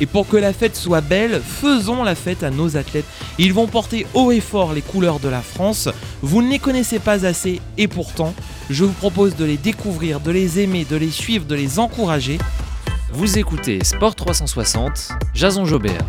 Et pour que la fête soit belle, faisons la fête à nos athlètes. Ils vont porter haut et fort les couleurs de la France. Vous ne les connaissez pas assez et pourtant, je vous propose de les découvrir, de les aimer, de les suivre, de les encourager. Vous écoutez Sport 360, Jason Jobert.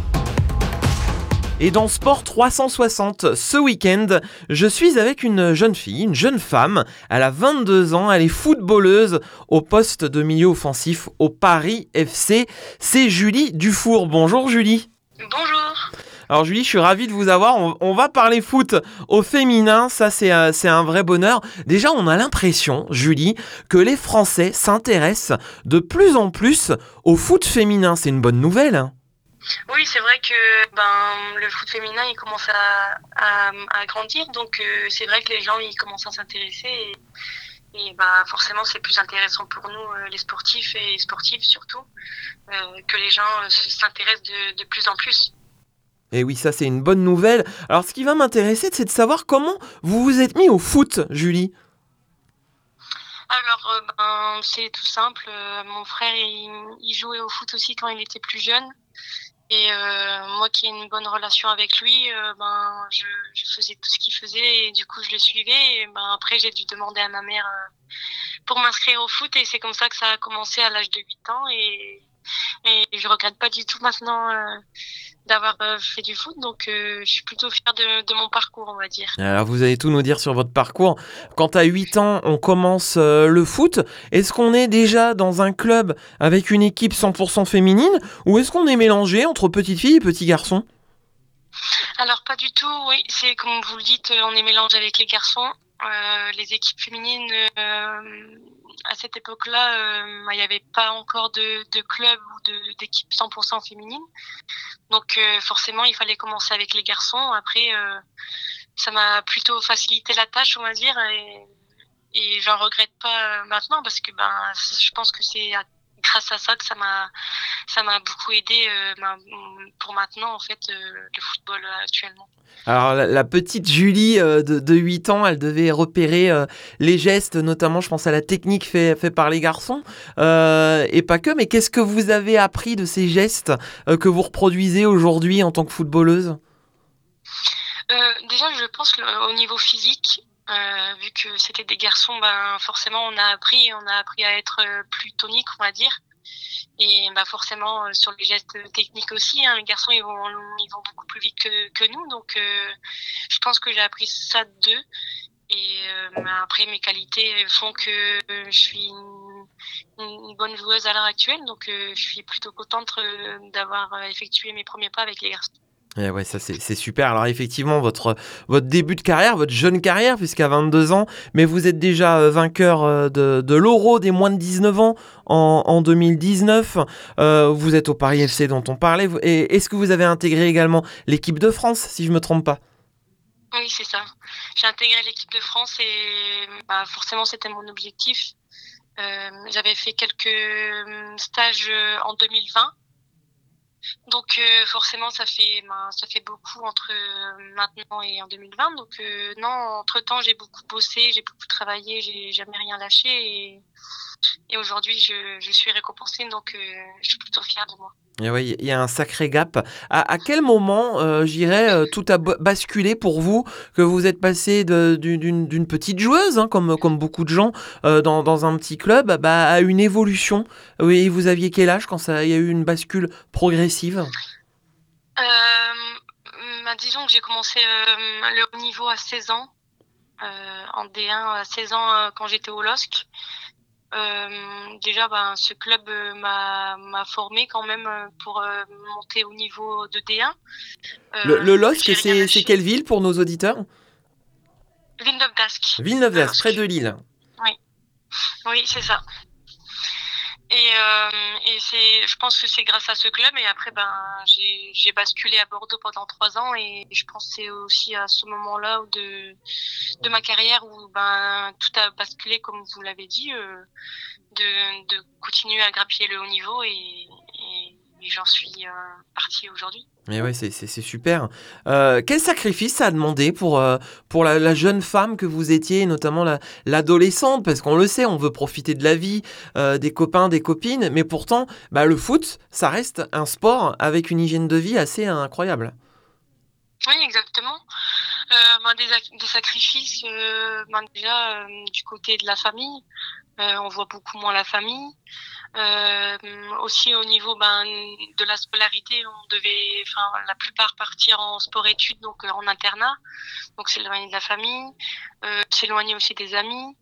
Et dans Sport 360, ce week-end, je suis avec une jeune fille, une jeune femme. Elle a 22 ans, elle est footballeuse au poste de milieu offensif au Paris FC. C'est Julie Dufour. Bonjour Julie. Bonjour. Alors Julie, je suis ravi de vous avoir. On, on va parler foot au féminin, ça c'est euh, c'est un vrai bonheur. Déjà, on a l'impression, Julie, que les Français s'intéressent de plus en plus au foot féminin. C'est une bonne nouvelle. Oui, c'est vrai que ben, le foot féminin il commence à, à, à grandir, donc euh, c'est vrai que les gens ils commencent à s'intéresser et, et bah, forcément c'est plus intéressant pour nous euh, les sportifs et les sportives surtout euh, que les gens s'intéressent de, de plus en plus. Et oui, ça c'est une bonne nouvelle. Alors ce qui va m'intéresser, c'est de savoir comment vous vous êtes mis au foot, Julie. Alors euh, ben, c'est tout simple, euh, mon frère il, il jouait au foot aussi quand il était plus jeune. Et euh, moi qui ai une bonne relation avec lui, euh, ben, je, faisais tout ce qu'il faisait et du coup je le suivais. Et ben, après j'ai dû demander à ma mère euh, pour m'inscrire au foot et c'est comme ça que ça a commencé à l'âge de 8 ans et, et je regrette pas du tout maintenant euh, d'avoir euh, fait du foot. Donc euh, je suis plutôt fière de, de mon parcours on va dire. Alors vous allez tout nous dire sur votre parcours. Quand à 8 ans, on commence euh, le foot, est-ce qu'on est déjà dans un club avec une équipe 100% féminine? Ou est-ce qu'on est mélangé entre petites filles et petits garçons? Alors pas du tout, oui, c'est comme vous le dites, on est mélangé avec les garçons. Euh, les équipes féminines, euh, à cette époque-là, euh, il n'y avait pas encore de, de club ou d'équipe 100% féminine. Donc forcément, il fallait commencer avec les garçons. Après, ça m'a plutôt facilité la tâche, on va dire, et, et j'en regrette pas maintenant parce que ben, je pense que c'est à- grâce à ça que ça m'a ça m'a beaucoup aidé euh, pour maintenant en fait euh, le football euh, actuellement. Alors la, la petite Julie de, de 8 ans, elle devait repérer les gestes, notamment je pense à la technique fait, fait par les garçons, euh, et pas que, mais qu'est-ce que vous avez appris de ces gestes que vous reproduisez aujourd'hui en tant que footballeuse? Euh, déjà, je pense que, euh, au niveau physique, euh, vu que c'était des garçons, ben forcément on a appris, on a appris à être euh, plus tonique, on va dire. Et bah forcément euh, sur les gestes techniques aussi, hein, les garçons ils vont ils vont beaucoup plus vite que, nous, donc je pense que j'ai appris ça d'eux. Et bah, après mes qualités font que je suis une, bonne joueuse à l'heure actuelle, donc je suis plutôt contente d'avoir effectué mes premiers pas avec les garçons. Eh ouais, ça c'est super. Alors effectivement, votre, votre début de carrière, votre jeune carrière, puisqu'à 22 ans, mais vous êtes déjà euh, vainqueur euh, de, l'Euro des moins de 19 ans en, en 2019. Euh, vous êtes au Paris FC dont on parlait. Et est-ce que vous avez intégré également l'équipe de France, si je me trompe pas? Oui, c'est ça. J'ai intégré l'équipe de France et bah, forcément c'était mon objectif. J'avais fait quelques stages en 2020. Donc euh, forcément ça fait ben, ça fait beaucoup entre euh, maintenant et en 2020. Donc euh, non, entre temps j'ai beaucoup bossé, j'ai beaucoup travaillé, j'ai jamais rien lâché et, et aujourd'hui je, je suis récompensée donc je suis plutôt fière de moi. Eh il y a un sacré gap. À, quel moment, euh, je dirais, euh, tout a ba- basculé pour vous, que vous êtes passé d'une petite joueuse, hein, comme, beaucoup de gens, euh, dans, un petit club, bah, à une évolution? Oui, vous aviez quel âge quand il y a eu une bascule progressive? Bah, disons que j'ai commencé le haut niveau à 16 ans, en D1 à 16 ans quand j'étais au LOSC. Euh, déjà, ben, ce club euh, m'a formé quand même euh, pour monter au niveau de D1. Euh, Le, le LOSC, c'est quelle ville pour nos auditeurs? Villeneuve d'Ascq. Villeneuve d'Ascq, près de Lille. Oui, c'est ça. Et, euh, et c'est, je pense que c'est grâce à ce club. Et après, ben, j'ai, j'ai basculé à Bordeaux pendant trois ans. Et je pense que c'est aussi à ce moment-là de, de ma carrière où ben, tout a basculé, comme vous l'avez dit, euh, de, de continuer à grappiller le haut niveau. Et, j'en suis euh, partie aujourd'hui. Mais ouais, c'est, super. Euh, quel sacrifice ça a demandé pour, euh, pour la, la jeune femme que vous étiez, notamment la, l'adolescente? Parce qu'on le sait, on veut profiter de la vie, euh, des copains, des copines, mais pourtant, bah, le foot, ça reste un sport avec une hygiène de vie assez incroyable. Oui, exactement. Euh, ben, des, ac- des sacrifices, ben, déjà du côté de la famille, on voit beaucoup moins la famille. Euh, aussi au niveau ben, de la scolarité, on devait, la plupart partir en sport-études, donc euh, en internat, donc s'éloigner de la famille, euh, s'éloigner aussi des amis.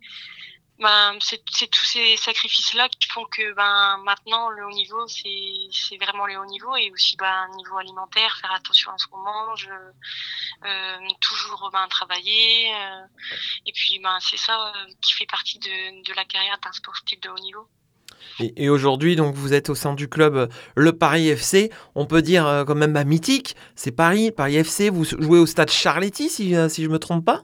Ben, c'est tous ces sacrifices-là qui font que ben maintenant le haut niveau c'est vraiment le haut niveau et aussi ben niveau alimentaire faire attention à ce qu'on mange euh, toujours ben travailler euh, et puis ben c'est ça euh, qui fait partie de de la carrière d'un sportif de haut niveau. Et, aujourd'hui, donc, vous êtes au sein du club Le Paris FC. On peut dire quand même bah, mythique. C'est Paris, Paris FC. Vous jouez au stade Charletti, si, si je me trompe pas?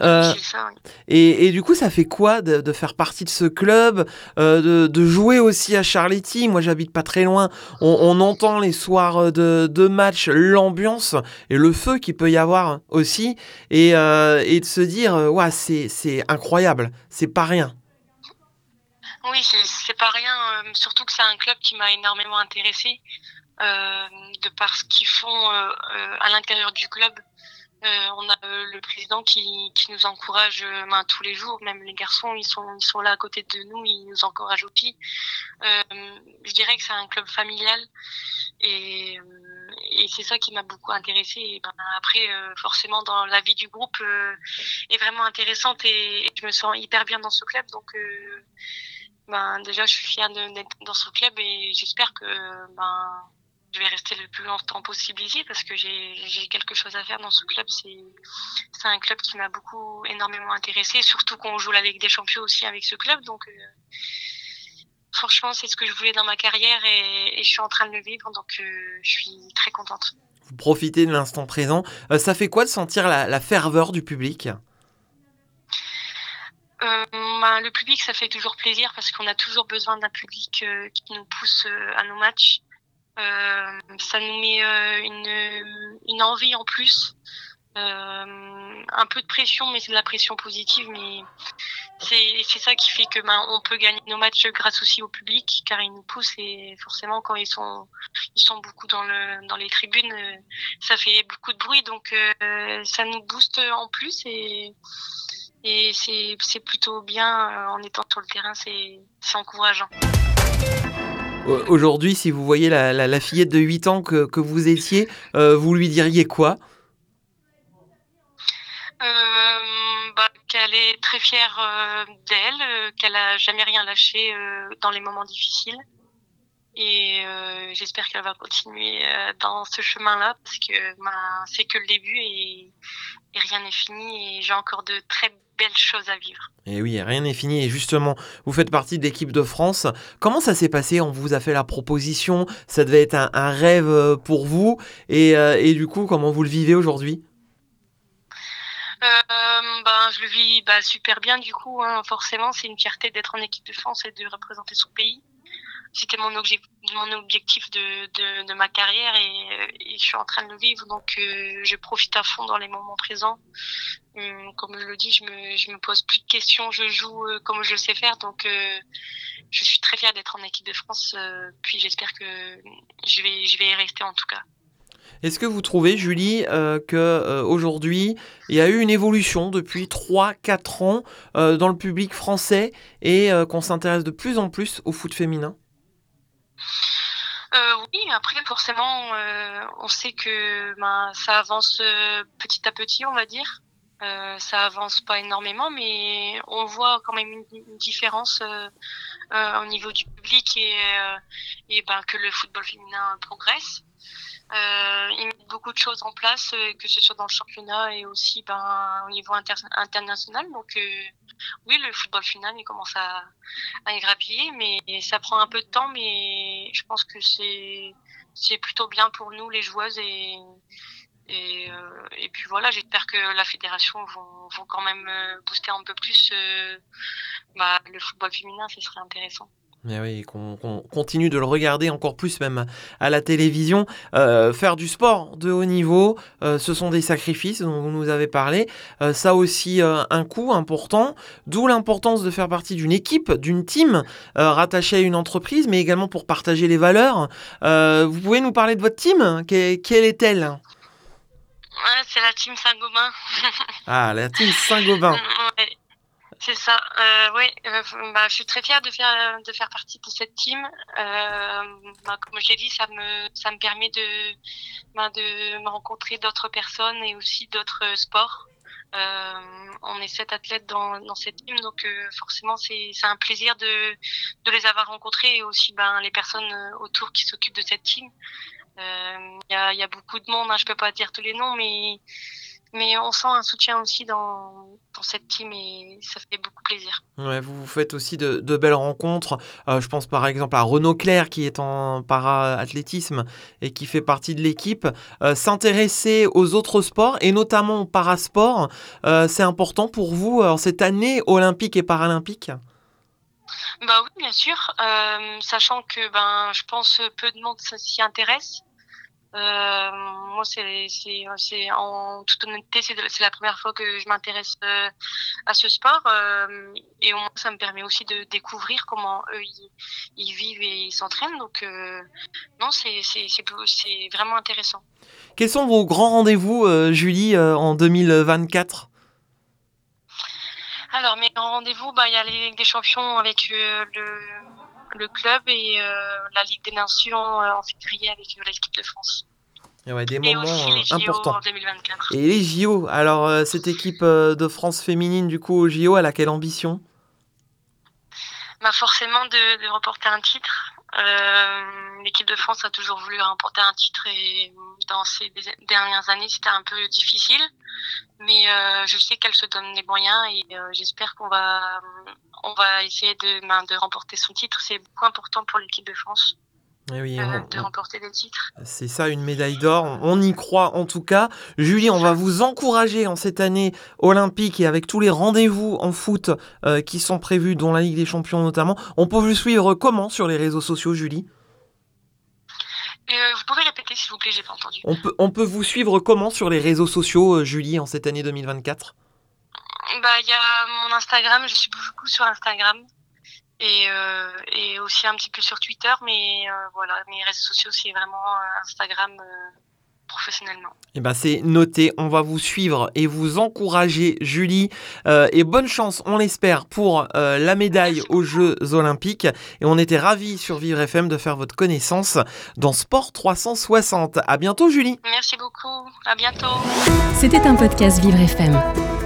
Euh, C'est ça. oui. et, et du coup, ça fait quoi de, de faire partie de ce club, euh, de, de jouer aussi à Charletti? Moi, j'habite pas très loin. On, on entend les soirs de, de match, l'ambiance et le feu qu'il peut y avoir aussi. Et, euh, et de se dire, euh, ouais, c'est incroyable. C'est pas rien. Oui, c'est pas rien, euh, surtout que c'est un club qui m'a énormément intéressée euh, de par ce qu'ils font euh, euh, à l'intérieur du club. Euh, on a euh, le président qui, qui nous encourage euh, ben, tous les jours, même les garçons, ils sont, ils sont là à côté de nous, ils nous encouragent aussi. Je dirais que c'est un club familial et, et c'est ça qui m'a beaucoup intéressée. Et ben, après, forcément, dans la vie du groupe est vraiment intéressante et, et je me sens hyper bien dans ce club. Donc, ben, déjà, je suis fière d'être dans ce club et j'espère que ben, je vais rester le plus longtemps possible ici parce que j'ai quelque chose à faire dans ce club. C'est un club qui m'a beaucoup énormément intéressé, surtout qu'on joue la Ligue des Champions aussi avec ce club. Donc, euh, franchement, c'est ce que je voulais dans ma carrière et, et je suis en train de le vivre. Donc, euh, je suis très contente. Vous profitez de l'instant présent. Euh, ça fait quoi de sentir la, la ferveur du public? Euh, ben, le public, ça fait toujours plaisir parce qu'on a toujours besoin d'un public euh, qui nous pousse euh, à nos matchs. Euh, ça nous met euh, une, envie en plus. Euh, un peu de pression, mais c'est de la pression positive. Mais c'est ça qui fait que ben, on peut gagner nos matchs grâce aussi au public, car ils nous poussent et forcément quand ils sont ils sont beaucoup dans le dans les tribunes, ça fait beaucoup de bruit, donc ça nous booste en plus et et c'est plutôt bien en étant sur le terrain, c'est encourageant. Euh, Aujourd'hui, si vous voyez la, fillette de 8 ans que, vous étiez, euh, vous lui diriez quoi? Euh, bah, qu'elle est très fière d'elle, qu'elle a jamais rien lâché dans les moments difficiles. Et j'espère qu'elle va continuer dans ce chemin-là parce que bah, c'est que le début et, et rien n'est fini et j'ai encore de très belles choses à vivre. Et oui, rien n'est fini. Et justement, vous faites partie de l'équipe de France. Comment ça s'est passé? On vous a fait la proposition. Ça devait être un, un rêve euh, pour vous. Et, euh, et du coup, comment vous le vivez aujourd'hui? Euh, ben, je le vis bah, super bien du coup. Hein. Forcément, c'est une fierté d'être en équipe de France et de représenter son pays. C'était mon, obje- mon objectif de, ma carrière et, euh, et je suis en train de le vivre. Donc, euh, je profite à fond dans les moments présents. Hum, comme je le dis, je me, me pose plus de questions. Je joue euh, comme je sais faire. Donc, je suis très fière d'être en équipe de France. puis, j'espère que je vais, vais y rester en tout cas. Est-ce que vous trouvez, Julie, euh, que aujourd'hui, il y a eu une évolution depuis 3-4 ans dans le public français et qu'on s'intéresse de plus en plus au foot féminin? Euh, oui, après forcément, euh, on sait que ben, ça avance euh, petit à petit, on va dire. Ça avance pas énormément, mais on voit quand même une, différence au niveau du public et, ben, que le football féminin progresse. Ils mettent beaucoup de choses en place, que ce soit dans le championnat et aussi ben, au niveau inter international. Donc oui, le football final, il commence à, à grappiller, mais ça prend un peu de temps, mais je pense que c'est c'est plutôt bien pour nous, les joueuses, et, et, euh, puis voilà, j'espère que la fédération vont, vont quand même euh, booster un peu plus euh, bah, le football féminin, ce serait intéressant. Mais oui, qu'on continue de le regarder encore plus même à la télévision. Euh, faire du sport de haut niveau, euh, ce sont des sacrifices dont vous nous avez parlé. Euh, ça a aussi euh, un coût important, d'où l'importance de faire partie d'une équipe, d'une team rattachée à une entreprise, mais également pour partager les valeurs. Vous pouvez nous parler de votre team? Que- Quelle est-elle? Ouais, c'est la team Saint-Gobain. Ah, la team Saint-Gobain. Ouais, c'est ça. Euh, ouais, euh, bah, je suis très fière de faire de faire partie de cette team. Euh, bah, comme je l'ai dit, ça me ça me permet de bah, de me rencontrer d'autres personnes et aussi d'autres sports. Euh, on est sept athlètes dans, dans cette team, donc euh, forcément c'est c'est un plaisir de de les avoir rencontrés et aussi ben les personnes autour qui s'occupent de cette team. Il y a y a beaucoup de monde, hein, je peux pas dire tous les noms, mais mais on sent un soutien aussi dans, dans cette team et ça fait beaucoup plaisir. Ouais, vous vous faites aussi de, de belles rencontres. Euh, je pense par exemple à Renaud Claire qui est en para-athlétisme et qui fait partie de l'équipe. Euh, S'intéresser aux autres sports et notamment au parasport, euh, c'est important pour vous alors, cette année olympique et paralympique? Bah oui, bien sûr, sachant que ben je pense peu de monde s'y intéresse. Euh, moi, c'est c'est c'est en toute honnêteté, c'est de- c'est la première fois que je m'intéresse euh, à ce sport euh, et au moins ça me permet aussi de découvrir comment eux ils, ils vivent et ils s'entraînent. Donc non, c'est c'est c'est c'est vraiment intéressant. Quels sont vos grands rendez-vous, Julie, en 2024 Alors, mes rendez-vous, bah, il y a les des Champions avec le, le club et euh, la Ligue des Nations euh, en février avec euh, l'équipe de France. Et ouais, Des Et moments aussi les JO importants. en 2024. Et les JO, alors cette équipe de France féminine du coup aux JO, elle a quelle ambition? Bah, forcément de, de remporter un titre. Euh, l'équipe de France a toujours voulu remporter un titre et dans ces dernières années, c'était un peu difficile. Mais euh, je sais qu'elle se donne les moyens et euh, j'espère qu'on va, on va essayer de, ben, de remporter son titre. C'est beaucoup important pour l'équipe de France Eh oui, euh, on- de remporter des titres. C'est ça, une médaille d'or. On y croit en tout cas. Julie, on va vous encourager en cette année olympique et avec tous les rendez-vous en foot euh, qui sont prévus, dont la Ligue des Champions notamment. On peut vous suivre comment sur les réseaux sociaux, Julie? Euh, vous pouvez répéter s'il vous plaît, j'ai pas entendu. on peut, on peut vous suivre comment sur les réseaux sociaux, Julie, en cette année 2024 Bah, il y a mon Instagram, je suis beaucoup sur Instagram et, euh, et aussi un petit peu sur Twitter, mais euh, voilà, mes réseaux sociaux c'est vraiment euh, Instagram euh, professionnellement. Eh ben c'est noté, on va vous suivre et vous encourager, Julie. Euh, et bonne chance, on l'espère, pour euh, la médaille aux Jeux Olympiques. Et on était ravis sur Vivre FM de faire votre connaissance dans Sport 360. À bientôt, Julie. Merci beaucoup, à bientôt. C'était un podcast Vivre FM.